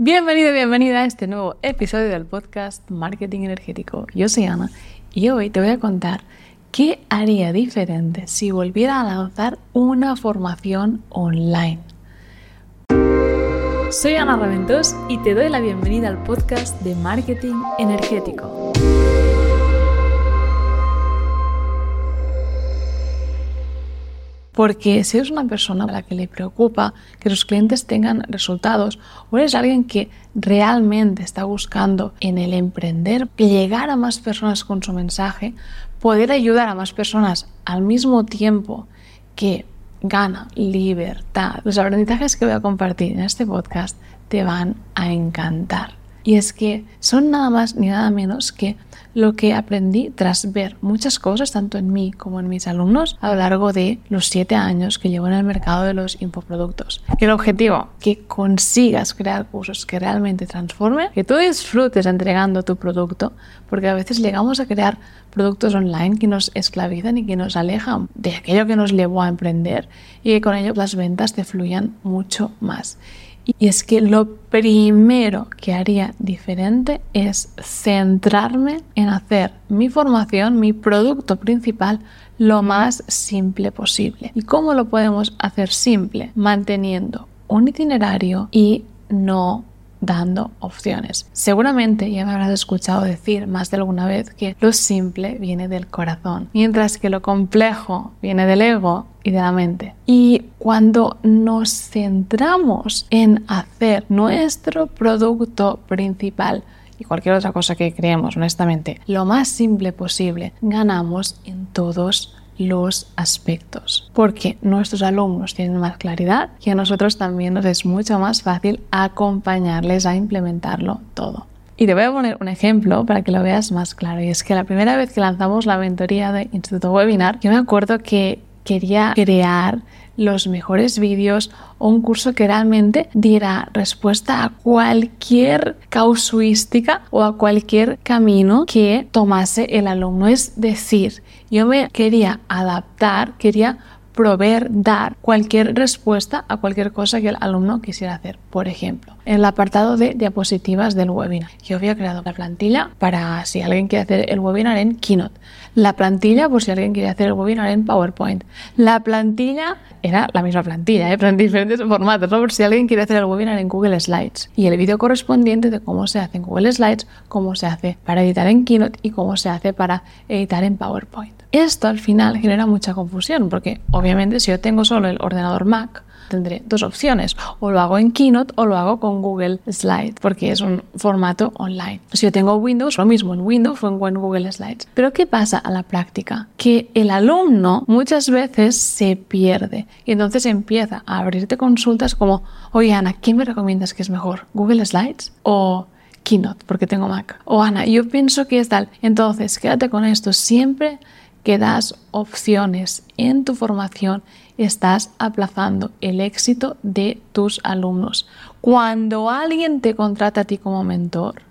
Bienvenido, bienvenida a este nuevo episodio del podcast Marketing Energético. Yo soy Ana y hoy te voy a contar qué haría diferente si volviera a lanzar una formación online. Soy Ana Raventós y te doy la bienvenida al podcast de Marketing Energético. Porque si eres una persona a la que le preocupa que sus clientes tengan resultados o eres alguien que realmente está buscando en el emprender llegar a más personas con su mensaje, poder ayudar a más personas al mismo tiempo que gana libertad. Los aprendizajes que voy a compartir en este podcast te van a encantar. Y es que son nada más ni nada menos que lo que aprendí tras ver muchas cosas, tanto en mí como en mis alumnos, a lo largo de los siete años que llevo en el mercado de los infoproductos. El objetivo, que consigas crear cursos que realmente transformen, que tú disfrutes entregando tu producto, porque a veces llegamos a crear productos online que nos esclavizan y que nos alejan de aquello que nos llevó a emprender y que con ello las ventas te fluyan mucho más. Y es que lo primero que haría diferente es centrarme en hacer mi formación, mi producto principal, lo más simple posible. ¿Y cómo lo podemos hacer simple? Manteniendo un itinerario y no dando opciones. Seguramente ya me habrás escuchado decir más de alguna vez que lo simple viene del corazón, mientras que lo complejo viene del ego y de la mente. Y cuando nos centramos en hacer nuestro producto principal, y cualquier otra cosa que creemos, honestamente, lo más simple posible, ganamos en todos los aspectos, porque nuestros alumnos tienen más claridad y a nosotros también nos es mucho más fácil acompañarles a implementarlo todo. Y te voy a poner un ejemplo para que lo veas más claro. Y es que la primera vez que lanzamos la mentoría de Instituto Webinar, yo me acuerdo que quería crear los mejores vídeos o un curso que realmente diera respuesta a cualquier causuística o a cualquier camino que tomase el alumno. Es decir, yo me quería adaptar, quería proveer, dar cualquier respuesta a cualquier cosa que el alumno quisiera hacer. Por ejemplo, en el apartado de diapositivas del webinar, yo había creado la plantilla para si alguien quiere hacer el webinar en Keynote, la plantilla por si alguien quiere hacer el webinar en PowerPoint, la plantilla era la misma plantilla, ¿eh? pero en diferentes formatos, por si alguien quiere hacer el webinar en Google Slides. Y el vídeo correspondiente de cómo se hace en Google Slides, cómo se hace para editar en Keynote y cómo se hace para editar en PowerPoint. Esto al final genera mucha confusión porque obviamente si yo tengo solo el ordenador Mac, tendré dos opciones, o lo hago en Keynote o lo hago con Google Slides, porque es un formato online. Si yo tengo Windows, lo mismo en Windows o en Google Slides. Pero ¿qué pasa a la práctica? Que el alumno muchas veces se pierde y entonces empieza a abrirte consultas como, oye Ana, ¿qué me recomiendas que es mejor? ¿Google Slides o Keynote? Porque tengo Mac. O Ana, yo pienso que es tal. Entonces, quédate con esto. Siempre que das opciones en tu formación, estás aplazando el éxito de tus alumnos. Cuando alguien te contrata a ti como mentor,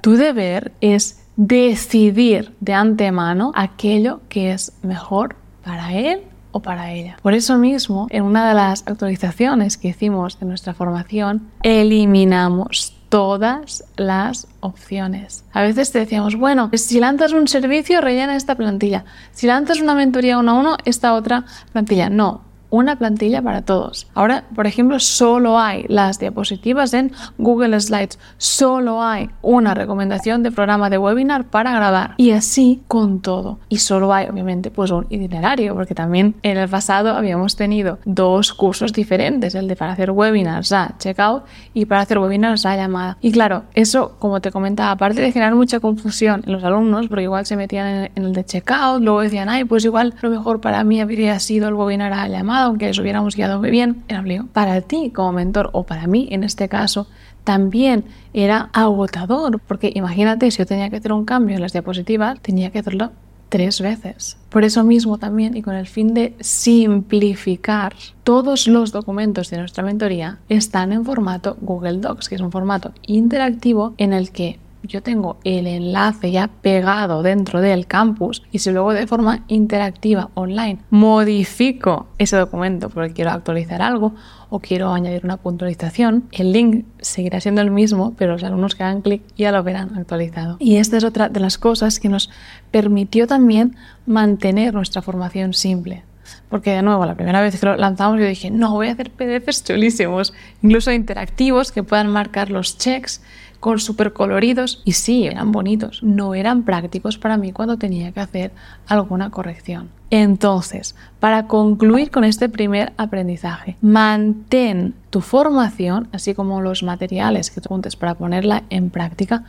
tu deber es decidir de antemano aquello que es mejor para él o para ella. Por eso mismo, en una de las actualizaciones que hicimos de nuestra formación, eliminamos todas las opciones. A veces te decíamos, bueno, si lanzas un servicio, rellena esta plantilla. Si lanzas una mentoría uno a uno, esta otra plantilla. No, una plantilla para todos. Ahora, por ejemplo, solo hay las diapositivas en Google Slides, solo hay una recomendación de programa de webinar para grabar y así con todo. Y solo hay, obviamente, pues un itinerario, porque también en el pasado habíamos tenido dos cursos diferentes, el de para hacer webinars a checkout y para hacer webinars a llamada. Y claro, eso, como te comentaba, aparte de generar mucha confusión en los alumnos, porque igual se metían en el de checkout, luego decían, ay, pues igual lo mejor para mí habría sido el webinar a llamada aunque les hubiéramos guiado muy bien, era un Para ti como mentor o para mí en este caso, también era agotador, porque imagínate si yo tenía que hacer un cambio en las diapositivas, tenía que hacerlo tres veces. Por eso mismo también y con el fin de simplificar, todos los documentos de nuestra mentoría están en formato Google Docs, que es un formato interactivo en el que yo tengo el enlace ya pegado dentro del campus y si luego de forma interactiva online modifico ese documento porque quiero actualizar algo o quiero añadir una puntualización, el link seguirá siendo el mismo, pero los alumnos que hagan clic ya lo verán actualizado. Y esta es otra de las cosas que nos permitió también mantener nuestra formación simple. Porque de nuevo, la primera vez que lo lanzamos yo dije, no, voy a hacer PDFs chulísimos, incluso interactivos que puedan marcar los checks con súper coloridos y sí, eran bonitos, no eran prácticos para mí cuando tenía que hacer alguna corrección. Entonces, para concluir con este primer aprendizaje, mantén tu formación, así como los materiales que te juntes para ponerla en práctica,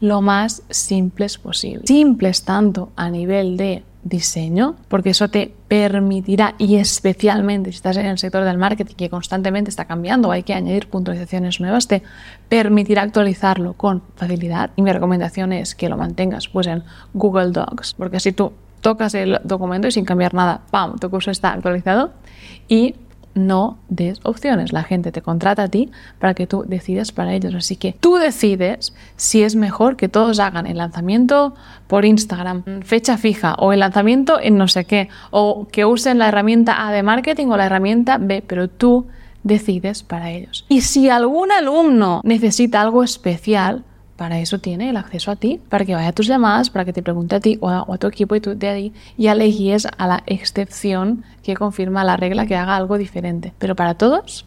lo más simples posible. Simples tanto a nivel de diseño, porque eso te permitirá, y especialmente si estás en el sector del marketing que constantemente está cambiando, hay que añadir puntualizaciones nuevas, te permitirá actualizarlo con facilidad. Y mi recomendación es que lo mantengas pues en Google Docs, porque si tú tocas el documento y sin cambiar nada, ¡pam!, tu curso está actualizado y no des opciones. La gente te contrata a ti para que tú decidas para ellos. Así que tú decides si es mejor que todos hagan el lanzamiento por Instagram, fecha fija, o el lanzamiento en no sé qué, o que usen la herramienta A de marketing o la herramienta B, pero tú decides para ellos. Y si algún alumno necesita algo especial, para eso tiene el acceso a ti, para que vaya a tus llamadas, para que te pregunte a ti o a, tu equipo y tú de ahí ya le a la excepción que confirma la regla que haga algo diferente. Pero para todos,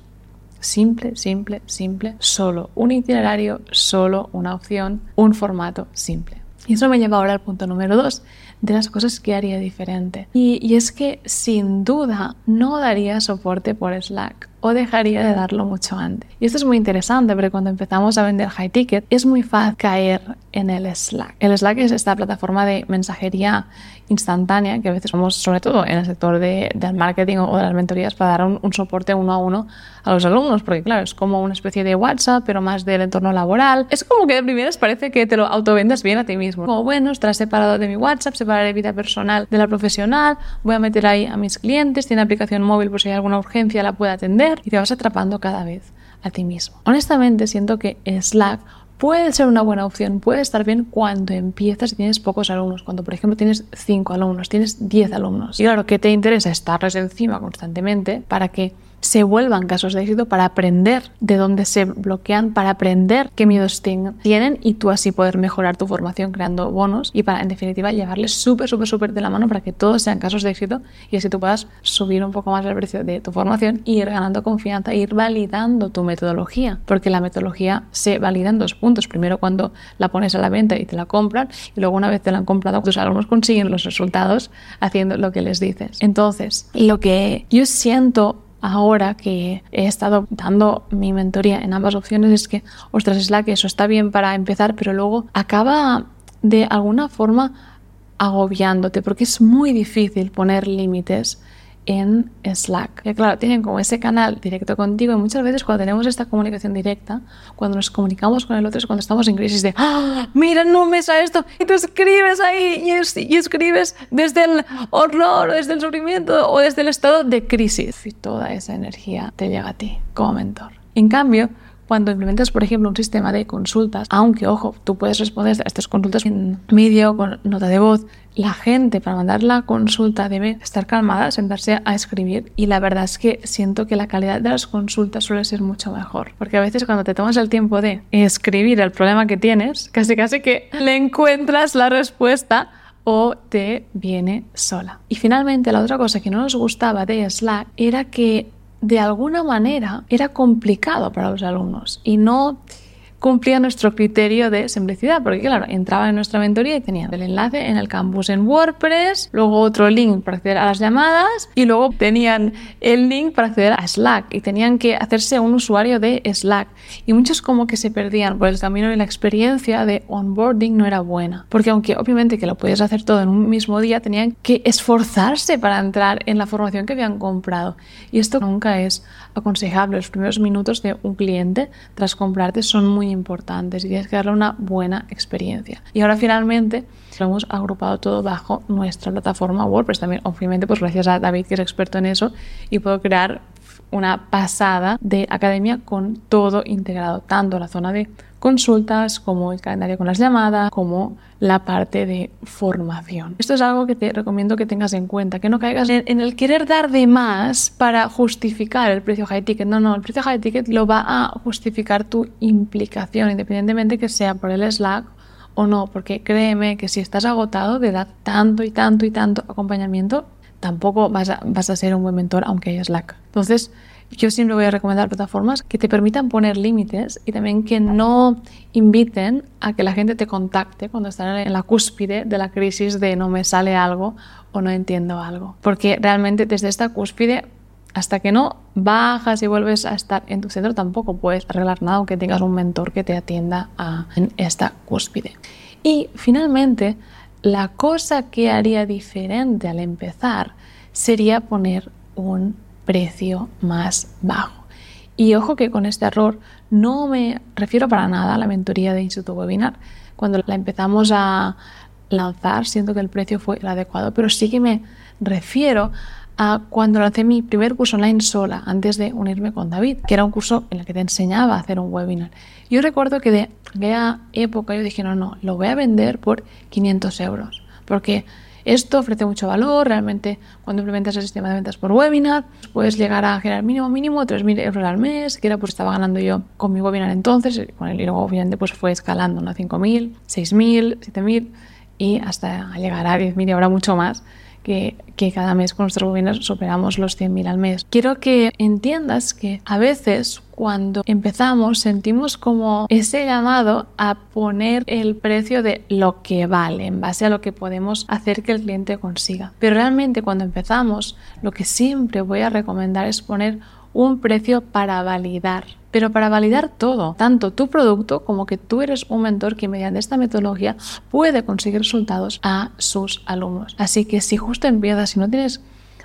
simple, simple, simple, solo un itinerario, solo una opción, un formato simple. Y eso me lleva ahora al punto número dos, de las cosas que haría diferente. Y, es que sin duda no daría soporte por Slack o dejaría de darlo mucho antes. Y esto es muy interesante porque cuando empezamos a vender high ticket es muy fácil caer en el Slack. El Slack es esta plataforma de mensajería instantánea que a veces somos, sobre todo en el sector de, del marketing o de las mentorías, para dar un, soporte uno a uno a los alumnos, porque claro, es como una especie de WhatsApp, pero más del entorno laboral. Es como que de primeras parece que te lo autovendas bien a ti mismo. Como, bueno, estás separado de mi WhatsApp, separaré vida personal de la profesional, voy a meter ahí a mis clientes, tiene aplicación móvil por si hay alguna urgencia la puede atender y te vas atrapando cada vez a ti mismo. Honestamente, siento que Slack puede ser una buena opción, puede estar bien cuando empiezas y tienes pocos alumnos, cuando por ejemplo tienes 5 alumnos, tienes 10 alumnos. Y claro, que te interesa estarles encima constantemente para que se vuelvan casos de éxito para aprender de dónde se bloquean, para aprender qué miedos tienen y tú así poder mejorar tu formación creando bonos y para en definitiva llevarles súper, súper, súper de la mano para que todos sean casos de éxito y así tú puedas subir un poco más el precio de tu formación y ir ganando confianza, ir validando tu metodología, porque la metodología se valida en dos puntos. Primero cuando la pones a la venta y te la compran y luego una vez te la han comprado, tus alumnos consiguen los resultados haciendo lo que les dices. Entonces, lo que yo siento ahora que he estado dando mi mentoría en ambas opciones es que, ostras, es la que eso está bien para empezar, pero luego acaba de alguna forma agobiándote porque es muy difícil poner límites en Slack. Y claro, tienen como ese canal directo contigo y muchas veces cuando tenemos esta comunicación directa, cuando nos comunicamos con el otro es cuando estamos en crisis de, ¡Ah, mira, no me sa esto, y tú escribes ahí y, escribes desde el horror, o desde el sufrimiento o desde el estado de crisis. Y toda esa energía te llega a ti como mentor. En cambio, cuando implementas, por ejemplo, un sistema de consultas, aunque, ojo, tú puedes responder a estas consultas en vídeo, con nota de voz, la gente para mandar la consulta debe estar calmada, sentarse a escribir y la verdad es que siento que la calidad de las consultas suele ser mucho mejor, porque a veces cuando te tomas el tiempo de escribir el problema que tienes, casi casi que le encuentras la respuesta o te viene sola. Y finalmente la otra cosa que no nos gustaba de Slack era que de alguna manera era complicado para los alumnos y no cumplía nuestro criterio de simplicidad, porque claro, entraba en nuestra mentoría y tenía el enlace en el campus en WordPress, luego otro link para acceder a las llamadas y luego tenían el link para acceder a Slack y tenían que hacerse un usuario de Slack. Y muchos como que se perdían por el camino y la experiencia de onboarding no era buena, porque aunque obviamente que lo puedes hacer todo en un mismo día, tenían que esforzarse para entrar en la formación que habían comprado. Y esto nunca es aconsejable. Los primeros minutos de un cliente tras comprarte son muy importantes y tienes que darle una buena experiencia. Y ahora finalmente lo hemos agrupado todo bajo nuestra plataforma WordPress también, obviamente pues gracias a David que es experto en eso y puedo crear una pasada de academia con todo integrado, tanto la zona de consultas, como el calendario con las llamadas, como la parte de formación. Esto es algo que te recomiendo que tengas en cuenta, que no caigas en, el querer dar de más para justificar el precio high ticket. No, no, el precio high ticket lo va a justificar tu implicación, independientemente que sea por el Slack o no, porque créeme que si estás agotado de dar tanto y tanto y tanto acompañamiento, tampoco vas a, vas a ser un buen mentor aunque haya Slack. Entonces, yo siempre voy a recomendar plataformas que te permitan poner límites y también que no inviten a que la gente te contacte cuando están en la cúspide de la crisis de no me sale algo o no entiendo algo. Porque realmente desde esta cúspide, hasta que no bajas y vuelves a estar en tu centro, tampoco puedes arreglar nada aunque tengas un mentor que te atienda en esta cúspide. Y finalmente, la cosa que haría diferente al empezar sería poner un precio más bajo. Y ojo que con este error no me refiero para nada a la mentoría de Instituto Webinar. Cuando la empezamos a lanzar, siento que el precio fue el adecuado, pero sí que me refiero a cuando lancé mi primer curso online sola, antes de unirme con David, que era un curso en el que te enseñaba a hacer un webinar. Yo recuerdo que de aquella época yo dije, no, no, lo voy a vender por 500 euros, porque esto ofrece mucho valor, realmente cuando implementas el sistema de ventas por webinar, puedes llegar a generar mínimo mínimo 3.000 euros al mes, que era pues estaba ganando yo con mi webinar entonces, y luego obviamente pues fue escalando, ¿no? 5.000, 6.000, 7.000 y hasta llegar a 10.000 y ahora mucho más que, cada mes con nuestros webinars superamos los 100.000 al mes. Quiero que entiendas que a veces cuando empezamos sentimos como ese llamado a poner el precio de lo que vale en base a lo que podemos hacer que el cliente consiga. Pero realmente cuando empezamos lo que siempre voy a recomendar es poner un precio para validar pero para validar todo, tanto tu producto como que tú eres un mentor que mediante esta metodología puede conseguir resultados a sus alumnos. Así que si justo empiezas y no tienes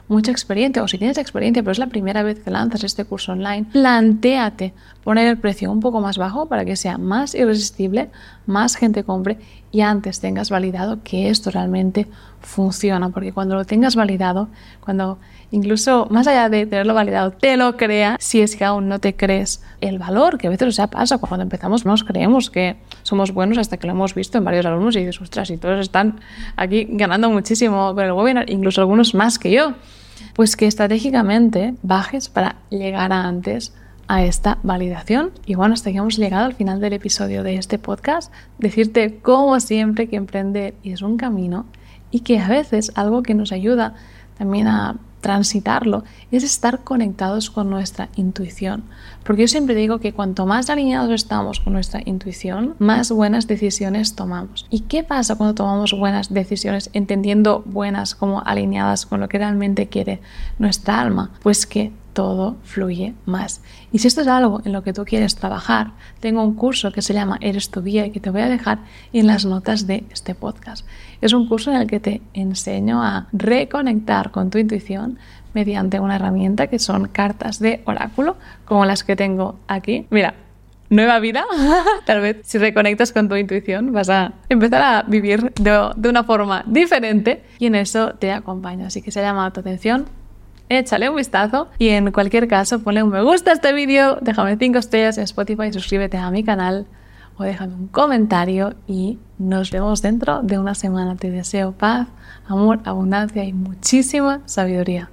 mucha experiencia o si tienes experiencia pero es la primera vez que lanzas este curso online, plantéate poner el precio un poco más bajo para que sea más irresistible, más gente compre y antes tengas validado que esto realmente funciona, porque cuando lo tengas validado, cuando incluso más allá de tenerlo validado, te lo crea, si es que aún no te crees el valor, que a veces o sea, pasa, cuando empezamos nos creemos que somos buenos hasta que lo hemos visto en varios alumnos y dices, ostras, y todos están aquí ganando muchísimo con el webinar, incluso algunos más que yo. Pues que estratégicamente bajes para llegar a antes a esta validación. Y bueno, hasta que hemos llegado al final del episodio de este podcast. Decirte, como siempre, que emprender es un camino y que a veces algo que nos ayuda también a transitarlo es estar conectados con nuestra intuición. Porque yo siempre digo que cuanto más alineados estamos con nuestra intuición, más buenas decisiones tomamos. ¿Y qué pasa cuando tomamos buenas decisiones, entendiendo buenas como alineadas con lo que realmente quiere nuestra alma? Pues que todo fluye más. Y si esto es algo en lo que tú quieres trabajar, tengo un curso que se llama Eres tu guía y que te voy a dejar en las notas de este podcast. Es un curso en el que te enseño a reconectar con tu intuición mediante una herramienta que son cartas de oráculo, como las que tengo aquí. Mira, nueva vida. Tal vez si reconectas con tu intuición vas a empezar a vivir de, una forma diferente y en eso te acompaño. Así que se llama tu atención échale un vistazo y en cualquier caso ponle un me gusta a este vídeo, déjame 5 estrellas en Spotify, suscríbete a mi canal o déjame un comentario y nos vemos dentro de una semana. Te deseo paz, amor, abundancia y muchísima sabiduría.